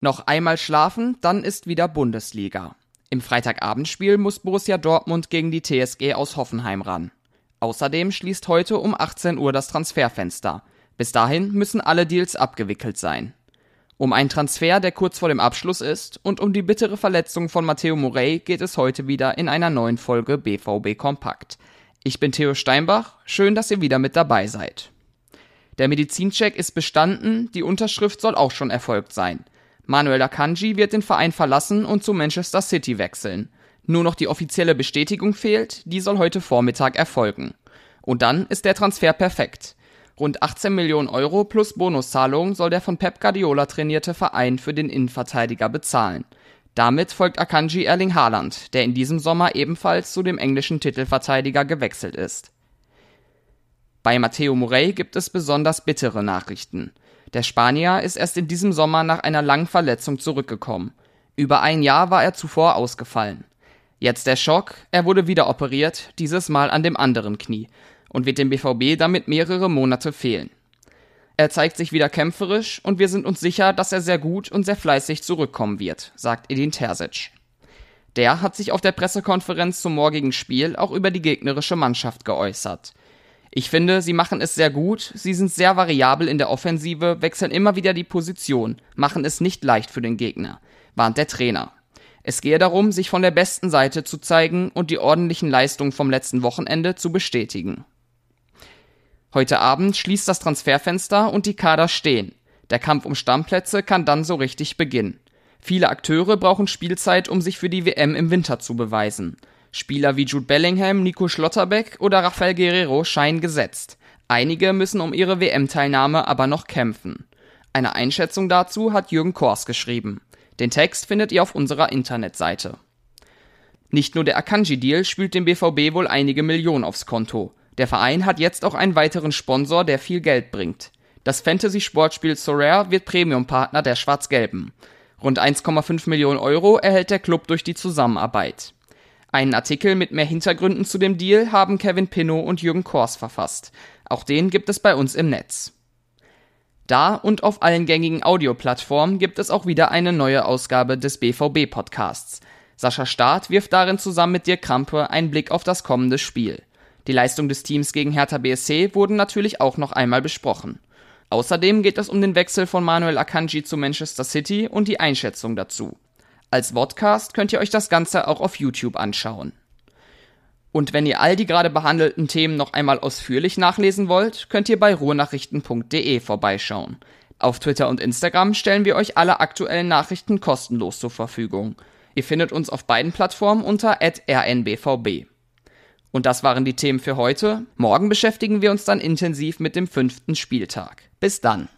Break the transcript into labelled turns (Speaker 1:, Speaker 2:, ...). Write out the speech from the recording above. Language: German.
Speaker 1: Noch einmal schlafen, dann ist wieder Bundesliga. Im Freitagabendspiel muss Borussia Dortmund gegen die TSG aus Hoffenheim ran. Außerdem schließt heute um 18 Uhr das Transferfenster. Bis dahin müssen alle Deals abgewickelt sein. Um einen Transfer, der kurz vor dem Abschluss ist, und um die bittere Verletzung von Matteo Morey geht es heute wieder in einer neuen Folge BVB Kompakt. Ich bin Theo Steinbach, schön, dass ihr wieder mit dabei seid. Der Medizincheck ist bestanden, die Unterschrift soll auch schon erfolgt sein. Manuel Akanji wird den Verein verlassen und zu Manchester City wechseln. Nur noch die offizielle Bestätigung fehlt, die soll heute Vormittag erfolgen. Und dann ist der Transfer perfekt. Rund 18 Millionen Euro plus Bonuszahlungen soll der von Pep Guardiola trainierte Verein für den Innenverteidiger bezahlen. Damit folgt Akanji Erling Haaland, der in diesem Sommer ebenfalls zu dem englischen Titelverteidiger gewechselt ist. Bei Matteo Morey gibt es besonders bittere Nachrichten. Der Spanier ist erst in diesem Sommer nach einer langen Verletzung zurückgekommen. Über ein Jahr war er zuvor ausgefallen. Jetzt der Schock, er wurde wieder operiert, dieses Mal an dem anderen Knie, und wird dem BVB damit mehrere Monate fehlen. Er zeigt sich wieder kämpferisch und wir sind uns sicher, dass er sehr gut und sehr fleißig zurückkommen wird, sagt Edin Terzic. Der hat sich auf der Pressekonferenz zum morgigen Spiel auch über die gegnerische Mannschaft geäußert. Ich finde, sie machen es sehr gut, sie sind sehr variabel in der Offensive, wechseln immer wieder die Position, machen es nicht leicht für den Gegner, warnt der Trainer. Es gehe darum, sich von der besten Seite zu zeigen und die ordentlichen Leistungen vom letzten Wochenende zu bestätigen. Heute Abend schließt das Transferfenster und die Kader stehen. Der Kampf um Stammplätze kann dann so richtig beginnen. Viele Akteure brauchen Spielzeit, um sich für die WM im Winter zu beweisen. Spieler wie Jude Bellingham, Nico Schlotterbeck oder Rafael Guerrero scheinen gesetzt. Einige müssen um ihre WM-Teilnahme aber noch kämpfen. Eine Einschätzung dazu hat Jürgen Kors geschrieben. Den Text findet ihr auf unserer Internetseite. Nicht nur der Akanji-Deal spült dem BVB wohl einige Millionen aufs Konto. Der Verein hat jetzt auch einen weiteren Sponsor, der viel Geld bringt. Das Fantasy-Sportspiel Sorare wird Premium-Partner der Schwarz-Gelben. Rund 1,5 Millionen Euro erhält der Club durch die Zusammenarbeit. Einen Artikel mit mehr Hintergründen zu dem Deal haben Kevin Pinnow und Jürgen Kors verfasst. Auch den gibt es bei uns im Netz. Da und auf allen gängigen Audioplattformen gibt es auch wieder eine neue Ausgabe des BVB Podcasts. Sascha Staat wirft darin zusammen mit Dirk Krampe einen Blick auf das kommende Spiel. Die Leistung des Teams gegen Hertha BSC wurden natürlich auch noch einmal besprochen. Außerdem geht es um den Wechsel von Manuel Akanji zu Manchester City und die Einschätzung dazu. Als Vodcast könnt ihr euch das Ganze auch auf YouTube anschauen. Und wenn ihr all die gerade behandelten Themen noch einmal ausführlich nachlesen wollt, könnt ihr bei ruhrnachrichten.de vorbeischauen. Auf Twitter und Instagram stellen wir euch alle aktuellen Nachrichten kostenlos zur Verfügung. Ihr findet uns auf beiden Plattformen unter rnbvb. Und das waren die Themen für heute. Morgen beschäftigen wir uns dann intensiv mit dem fünften Spieltag. Bis dann.